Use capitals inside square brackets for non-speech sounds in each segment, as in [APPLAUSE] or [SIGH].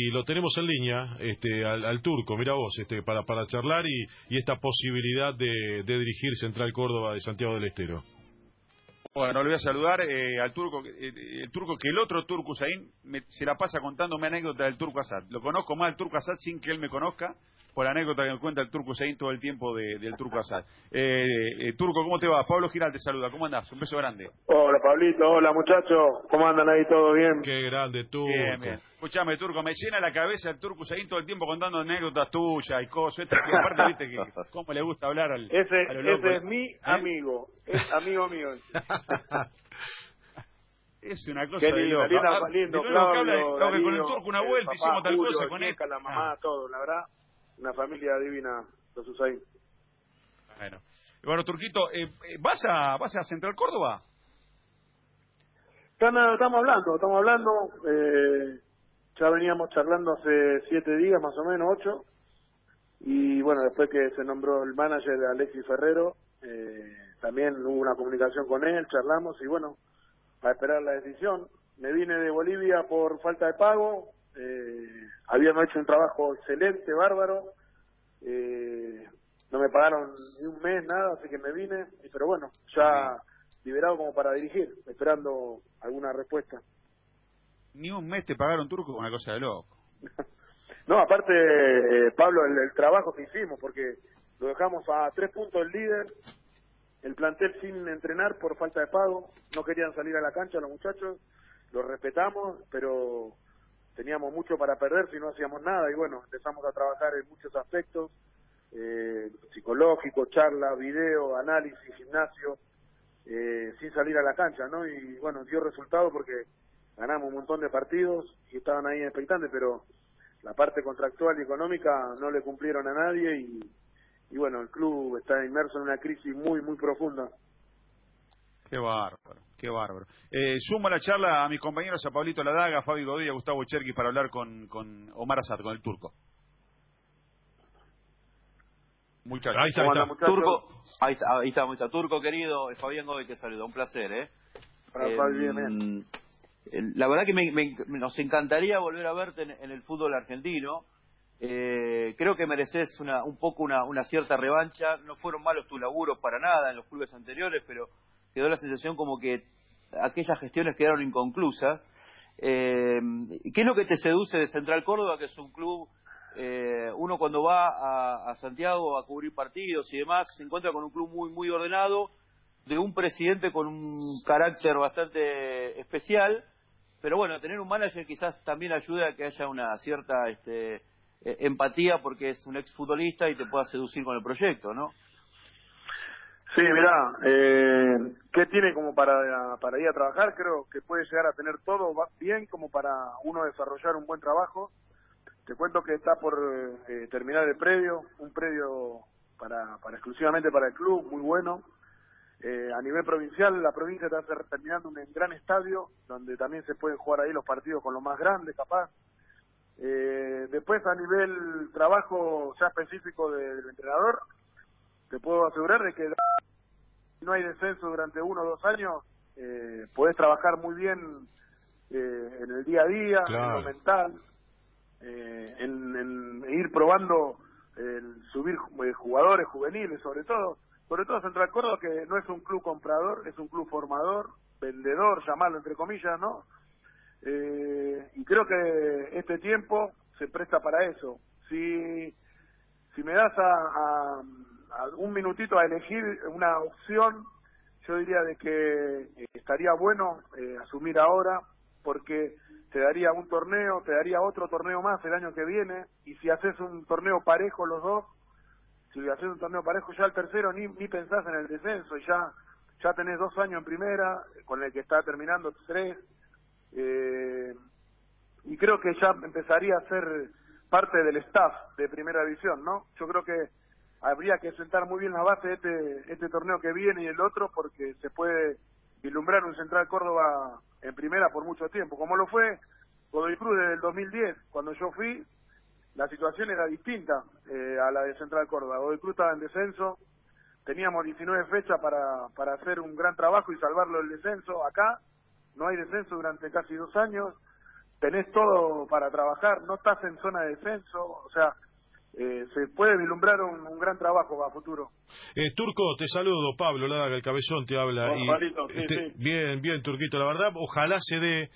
y lo tenemos en línea este, al, turco, mira vos, este, para, para charlar y, esta posibilidad de, de dirigir Central Córdoba de Santiago del Estero. Bueno, le voy a saludar eh, al turco, eh, el turco que el otro turco Zain se la pasa contándome anécdotas del turco Asad. Lo conozco más el turco Asad sin que él me conozca por la anécdota que me cuenta el turco Zain todo el tiempo del turco Asad. Eh, eh, turco, ¿cómo te va? Pablo Giral te saluda. ¿Cómo andás? Un beso grande. Hola, Pablito. Hola, muchachos. ¿Cómo andan ahí? ¿Todo bien? Qué grande, turco. Bien, bien. Escuchame, turco, me llena la cabeza el turco Zain todo el tiempo contando anécdotas tuyas y cosas. Esta, que aparte, viste, que [LAUGHS] cómo le gusta hablar al. Ese, ese es mi amigo. Es amigo mío. [LAUGHS] Es una cosa de loco. Lindo, ah, lindo, Claudio, que con el turco una vuelta, hicimos tal cosa con él. La mamá, ah. todo, la verdad, una familia divina, los ahí. Bueno, bueno Turquito, eh, eh, ¿vas a vas a Central Córdoba? Estamos hablando, estamos hablando, eh, ya veníamos charlando hace siete días, más o menos, ocho, y bueno, después que se nombró el manager Alexis Ferrero, eh, también hubo una comunicación con él, charlamos, y bueno, a esperar la decisión. Me vine de Bolivia por falta de pago, eh, habíamos hecho un trabajo excelente, bárbaro, eh, no me pagaron ni un mes, nada, así que me vine, pero bueno, ya liberado como para dirigir, esperando alguna respuesta. Ni un mes te pagaron turco, una cosa de loco. [LAUGHS] no, aparte, eh, Pablo, el, el, trabajo que hicimos, porque lo dejamos a tres puntos el líder, el plantel sin entrenar por falta de pago, no querían salir a la cancha los muchachos, los respetamos, pero teníamos mucho para perder si no hacíamos nada y bueno, empezamos a trabajar en muchos aspectos, eh, psicológico, charla, video, análisis, gimnasio, eh, sin salir a la cancha, ¿no? Y bueno, dio resultado porque ganamos un montón de partidos y estaban ahí expectantes, pero la parte contractual y económica no le cumplieron a nadie y, y bueno, el club está inmerso en una crisis muy, muy profunda. Qué bárbaro, qué bárbaro. Eh, sumo la charla a mis compañeros, a Pablito Ladaga, a Fabi Godí, a Gustavo Cherky para hablar con, con Omar Azad, con el turco. Muchas gracias. Ahí está, Turco, ahí está, ahí está, Turco querido, Fabián Godoy te saluda, un placer, ¿eh? Para eh, la verdad que me, nos encantaría volver a verte en el fútbol argentino. Eh, creo que mereces una, un poco una, una, cierta revancha. No fueron malos tus laburos para nada en los clubes anteriores, pero quedó la sensación como que aquellas gestiones quedaron inconclusas. Eh, ¿Qué es lo que te seduce de Central Córdoba, que es un club, eh, uno cuando va a, a, Santiago a cubrir partidos y demás, se encuentra con un club muy, muy ordenado, de un presidente con un carácter bastante especial, pero bueno, tener un manager quizás también ayuda a que haya una cierta... Este, eh, empatía porque es un exfutbolista y te pueda seducir con el proyecto, ¿no? Sí, mira, eh, ¿qué tiene como para, para ir a trabajar? Creo que puede llegar a tener todo bien como para uno desarrollar un buen trabajo. Te cuento que está por eh, terminar el predio, un predio para, para exclusivamente para el club, muy bueno. Eh, a nivel provincial, la provincia está terminando un gran estadio, donde también se pueden jugar ahí los partidos con los más grandes, capaz. Eh, después, a nivel trabajo ya específico del entrenador, te puedo asegurar de que no hay descenso durante uno o dos años, eh, podés trabajar muy bien eh, en el día a día, en lo mental, eh, en, en, ir probando el subir eh, jugadores juveniles, sobre todo. Sobre todo Central Córdoba, que no es un club comprador, es un club formador, vendedor, llamarlo entre comillas, ¿no? Eh, y creo que este tiempo se presta para eso. Si, si me das a, un minutito a elegir una opción, yo diría de que estaría bueno eh, asumir ahora, porque te daría un torneo, te daría otro torneo más el año que viene, y si haces un torneo parejo los dos, si haces un torneo parejo ya el tercero ni, ni pensás en el descenso, y ya, ya tenés dos años en primera, con el que está terminando tres, eh, y creo que ya empezaría a ser parte del staff de primera división, ¿no? Yo creo que habría que sentar muy bien la base de este, este torneo que viene y el otro porque se puede vislumbrar un Central Córdoba en primera por mucho tiempo, como lo fue Godoy Cruz desde el 2010, cuando yo fui, la situación era distinta eh, a la de Central Córdoba. Godoy Cruz estaba en descenso, teníamos 19 fechas para, para hacer un gran trabajo y salvarlo del descenso. Acá no hay descenso durante casi dos años, tenés todo para trabajar, no estás en zona de descenso, o sea, eh, se puede vislumbrar un, gran trabajo a futuro. Eh, Turco, te saludo, Pablo Ladaga, el cabezón te habla. Este, bien, bien, Turquito, la verdad, ojalá se dé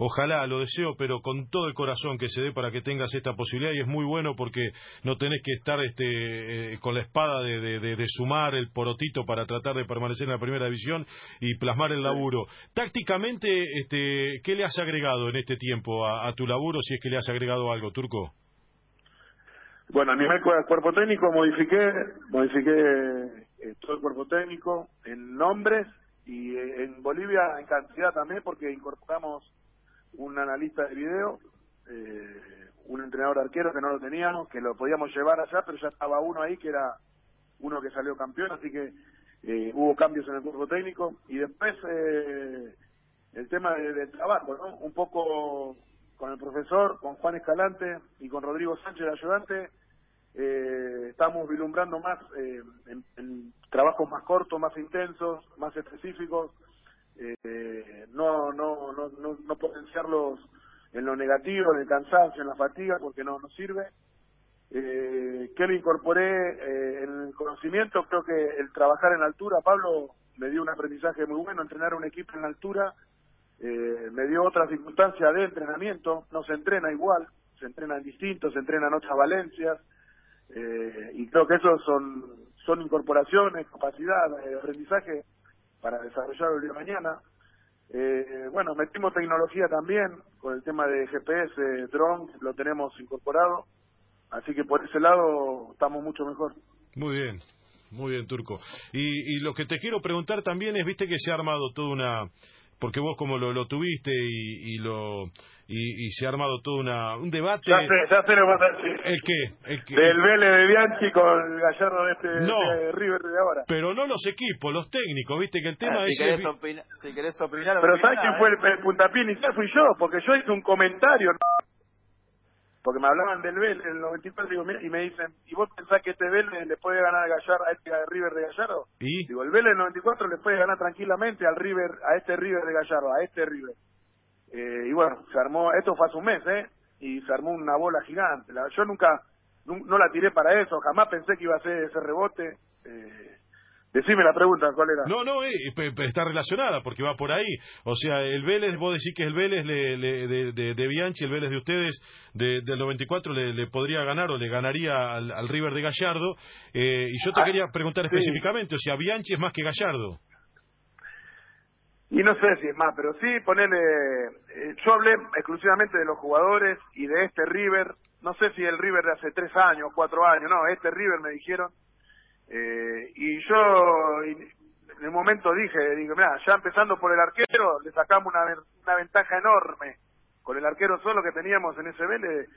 Ojalá, lo deseo, pero con todo el corazón que se dé para que tengas esta posibilidad y es muy bueno porque no tenés que estar este, eh, con la espada de, sumar el porotito para tratar de permanecer en la primera división y plasmar el laburo. Tácticamente, este, ¿qué le has agregado en este tiempo a, tu laburo si es que le has agregado algo, Turco? Bueno, a nivel cuerpo técnico modifiqué, modifiqué eh, todo el cuerpo técnico en nombres y eh, en Bolivia en cantidad también porque incorporamos un analista de video, eh, un entrenador arquero que no lo teníamos, que lo podíamos llevar allá, pero ya estaba uno ahí que era uno que salió campeón, así que eh, hubo cambios en el cuerpo técnico. Y después el tema del trabajo, ¿no? Un poco con el profesor, con Juan Escalante y con Rodrigo Sánchez, el ayudante, eh, estamos vislumbrando más eh, en, trabajos más cortos, más intensos, más específicos, eh, no, no, no, no, no potenciarlos en lo negativo, en el cansancio, en la fatiga, porque no nos sirve. Eh, que lo incorporé eh, en el conocimiento, creo que el trabajar en altura, Pablo me dio un aprendizaje muy bueno, entrenar un equipo en altura, eh, me dio otras circunstancias de entrenamiento, no se entrena igual, se entrena en distintos, se entrena en otras valencias, eh, y creo que eso son, son incorporaciones, capacidad, de aprendizaje para desarrollar el día mañana. Eh, bueno, metimos tecnología también con el tema de GPS, drone, lo tenemos incorporado, así que por ese lado estamos mucho mejor. Muy bien, muy bien, Turco. Y, y lo que te quiero preguntar también es, viste que se ha armado toda una porque vos como lo, lo tuviste y, y lo y, y, se ha armado todo una, un debate. Ya sé, ya sé lo que a decir. ¿El qué? ¿El qué? Del Vélez de Bianchi con el Gallardo de este de River de ahora. Pero no los equipos, los técnicos, viste que el tema ah, es... Si querés, opina, si querés opinar... Pero ¿sabes quién fue el, el puntapié inicial? Fui yo, porque yo hice un comentario... porque me hablaban del Vélez en el 94 digo, y me dicen, ¿y vos pensás que este Vélez le puede ganar a Gallardo, a este River de Gallardo? ¿Y? Digo, el Vélez en el 94 le puede ganar tranquilamente al River, a este River de Gallardo, a este River. Eh, y bueno, se armó, esto fue hace un mes, ¿eh? Y se armó una bola gigante. yo nunca, no, la tiré para eso, jamás pensé que iba a ser ese rebote. Eh, Decime la pregunta, ¿cuál era? No, no, eh, está relacionada porque va por ahí. O sea, el Vélez, vos decís que el Vélez de, de, de, Bianchi, el Vélez de ustedes del 94 le, le, podría ganar o le ganaría al, River de Gallardo. Eh, y yo te ah, quería preguntar específicamente, o sea, Bianchi es más que Gallardo. Y no sé si es más, pero sí ponerle... Eh, yo hablé exclusivamente de los jugadores y de este River. No sé si el River de hace tres años, cuatro años, no, este River me dijeron eh, y yo en el momento dije, digo, mira, ya empezando por el arquero, le sacamos una, una ventaja enorme con el arquero solo que teníamos en ese Vélez,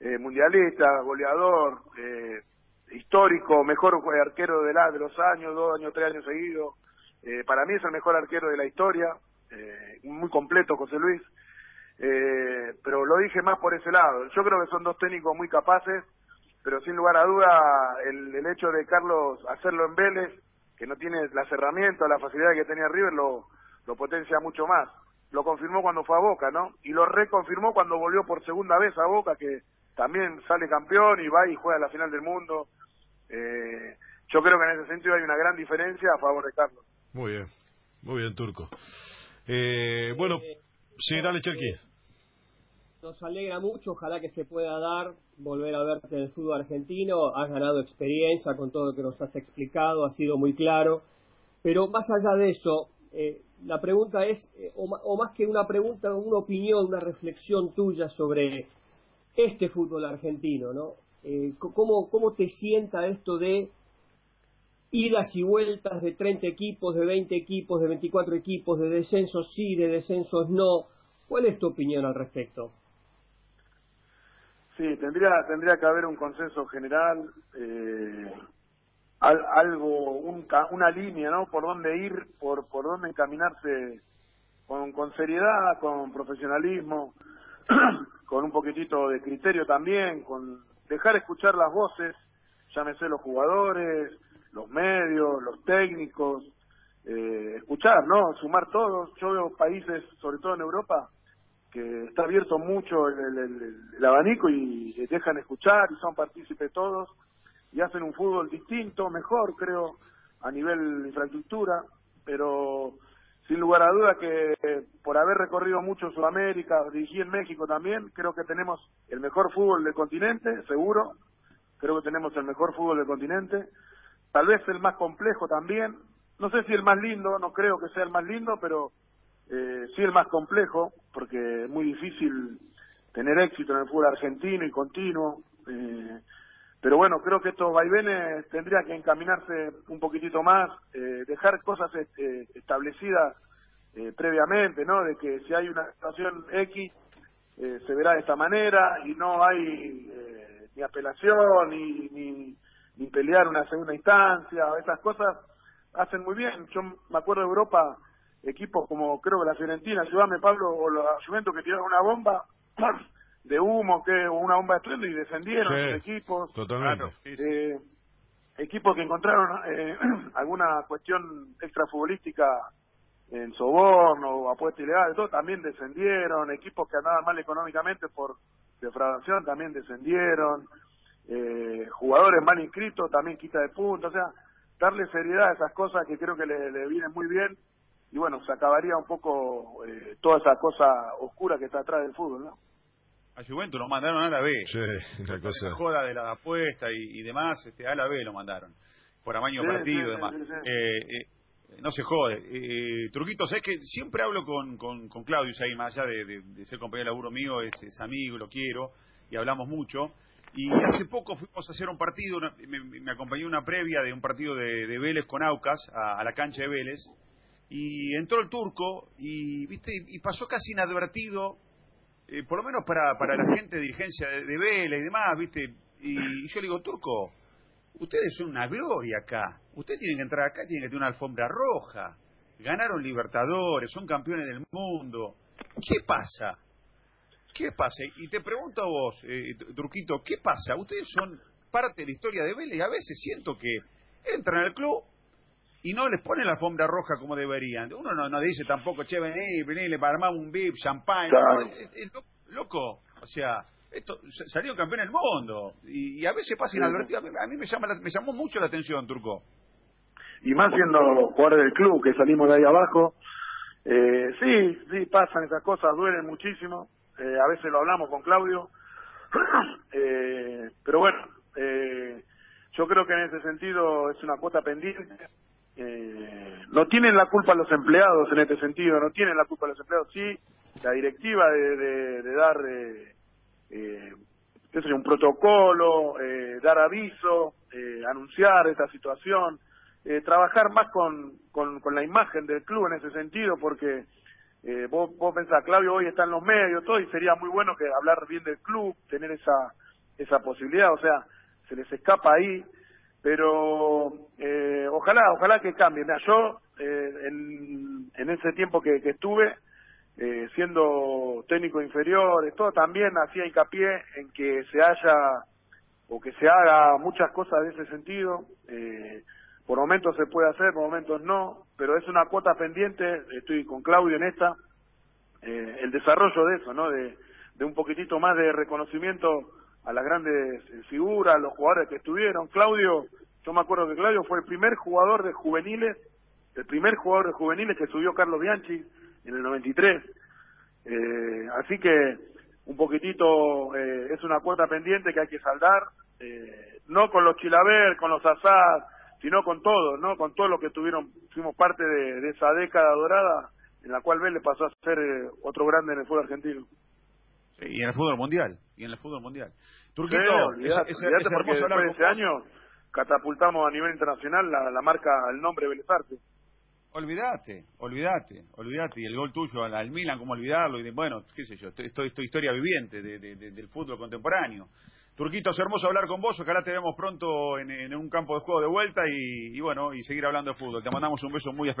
eh, mundialista, goleador, eh, histórico, mejor arquero de, la, de los años, dos años, tres años seguidos. Eh, para mí es el mejor arquero de la historia, eh, muy completo José Luis. Eh, pero lo dije más por ese lado. Yo creo que son dos técnicos muy capaces pero sin lugar a duda el, el hecho de Carlos hacerlo en Vélez, que no tiene las herramientas, la facilidad que tenía River, lo, potencia mucho más. Lo confirmó cuando fue a Boca, ¿no? Y lo reconfirmó cuando volvió por segunda vez a Boca, que también sale campeón y va y juega la final del mundo. Eh, yo creo que en ese sentido hay una gran diferencia a favor de Carlos. Muy bien, muy bien, Turco. Eh, bueno, sí, dale, nos alegra mucho, ojalá que se pueda dar volver a verte en el fútbol argentino, has ganado experiencia con todo lo que nos has explicado, ha sido muy claro, pero más allá de eso, eh, la pregunta es, eh, o, más que una pregunta, una opinión, una reflexión tuya sobre este fútbol argentino, ¿no? Eh, ¿cómo, ¿Cómo te sienta esto de idas y vueltas de 30 equipos, de 20 equipos, de 24 equipos, de descensos sí, de descensos no? ¿Cuál es tu opinión al respecto? Sí, tendría tendría que haber un consenso general, eh, algo, un, una línea, ¿no? Por dónde ir, por por dónde encaminarse con, con seriedad, con profesionalismo, [CLEARS THROAT] con un poquitito de criterio también, con dejar escuchar las voces, llámese los jugadores, los medios, los técnicos, eh, escuchar, ¿no? Sumar todos. Yo veo países, sobre todo en Europa, que está abierto mucho el, abanico y dejan escuchar y son partícipes todos y hacen un fútbol distinto, mejor creo, a nivel infraestructura, pero sin lugar a duda que por haber recorrido mucho Sudamérica, dirigí en México también, creo que tenemos el mejor fútbol del continente, seguro, creo que tenemos el mejor fútbol del continente, tal vez el más complejo también, no sé si el más lindo, no creo que sea el más lindo, pero eh, sí el más complejo, porque es muy difícil tener éxito en el fútbol argentino y continuo. Eh, pero bueno, creo que estos vaivenes tendría que encaminarse un poquitito más, eh, dejar cosas este, establecidas eh, previamente, ¿no? De que si hay una situación X, eh, se verá de esta manera y no hay eh, ni apelación ni, ni, ni pelear una segunda instancia, esas cosas hacen muy bien. Yo me acuerdo de Europa equipos como creo que la Fiorentina, ayúdame Pablo, o los Juventus que tiraron una bomba [CLEARS THROAT] de humo, que una bomba estruendo y descendieron equipos. Totalmente. Eh, equipos que encontraron eh, [CLEARS THROAT] alguna cuestión extrafutbolística en soborno o apuesta ilegal, todo también descendieron, equipos que andaban mal económicamente por defraudación también descendieron, eh, jugadores mal inscritos también quita de puntos, o sea, darle seriedad a esas cosas que creo que le, le vienen muy bien y bueno, se acabaría un poco eh, toda esa cosa oscura que está atrás del fútbol, ¿no? A Juventus lo mandaron a la B. Sí, la cosa. joda de la apuesta y, demás, este, a la B lo mandaron. Por amaño partido y demás. Eh, eh, no se jode. Eh, Truquito, sabes que siempre hablo con, con, con Claudio ahí, más allá de, de, ser compañero de laburo mío, es, es, amigo, lo quiero, y hablamos mucho. Y hace poco fuimos a hacer un partido, me, me, acompañó una previa de un partido de, de Vélez con Aucas, a, a la cancha de Vélez, y entró el turco y viste y pasó casi inadvertido eh, por lo menos para, para la gente de dirigencia de, de Vélez y demás viste. Y, yo le digo turco ustedes son una gloria acá. Ustedes tienen que entrar acá tienen que tener una alfombra roja. Ganaron Libertadores son campeones del mundo. Qué pasa qué pasa y te pregunto a vos eh, turquito qué pasa ustedes son parte de la historia de Vélez y a veces siento que entran al club y no les ponen la alfombra roja como deberían. Uno no, no dice tampoco, che, vení, vení, le armamos un VIP, champagne. loco, o sea, esto salió campeón del mundo y, a veces pasa inadvertido. A mí me, llama me llamó mucho la atención, Turco. Y más siendo jugadores del club, que salimos de ahí abajo. Eh, sí, sí, pasan esas cosas, duelen muchísimo. Eh, a veces lo hablamos con Claudio. [CLEARS THROAT] eh, pero bueno, eh, yo creo que en ese sentido es una cuota pendiente eh, no tienen la culpa los empleados en este sentido, no tienen la culpa los empleados, sí, la directiva de, de, dar eh, eh, un protocolo, eh, dar aviso, eh, anunciar esta situación, eh, trabajar más con, con, con, la imagen del club en ese sentido, porque eh, vos, vos pensás, Claudio hoy está en los medios, todo, y sería muy bueno que hablar bien del club, tener esa, esa posibilidad, o sea, se les escapa ahí pero eh, ojalá, ojalá que cambie. yo eh, en, en, ese tiempo que, que estuve eh, siendo técnico inferior, todo también hacía hincapié en que se haya o que se haga muchas cosas de ese sentido. Eh, por momentos se puede hacer, por momentos no, pero es una cuota pendiente. Estoy con Claudio en esta. Eh, el desarrollo de eso, ¿no? De, de un poquitito más de reconocimiento a las grandes figuras, los jugadores que estuvieron. Claudio, yo me acuerdo que Claudio fue el primer jugador de juveniles, el primer jugador de juveniles que subió Carlos Bianchi en el 93. Eh, así que un poquitito eh, es una cuota pendiente que hay que saldar, eh, no con los Chilaver, con los Azad, sino con todos, ¿no? Con todos los que tuvieron, fuimos parte de, de esa década dorada en la cual Vélez pasó a ser eh, otro grande en el fútbol argentino. Y en el fútbol mundial, y en el fútbol mundial. Turquito, sí, olvidate, ese, olvidate porque después de ese año catapultamos a nivel internacional la, la marca, el nombre Vélez Arce. Olvídate, olvídate, olvídate. Y el gol tuyo al, al Milan, ¿cómo olvidarlo? Y bueno, qué sé yo, esto es historia viviente de, de, de, del fútbol contemporáneo. Turquito, es hermoso hablar con vos. Ojalá te vemos pronto en, en un campo de juego de vuelta y, y bueno, y seguir hablando de fútbol. Te mandamos un beso muy especial.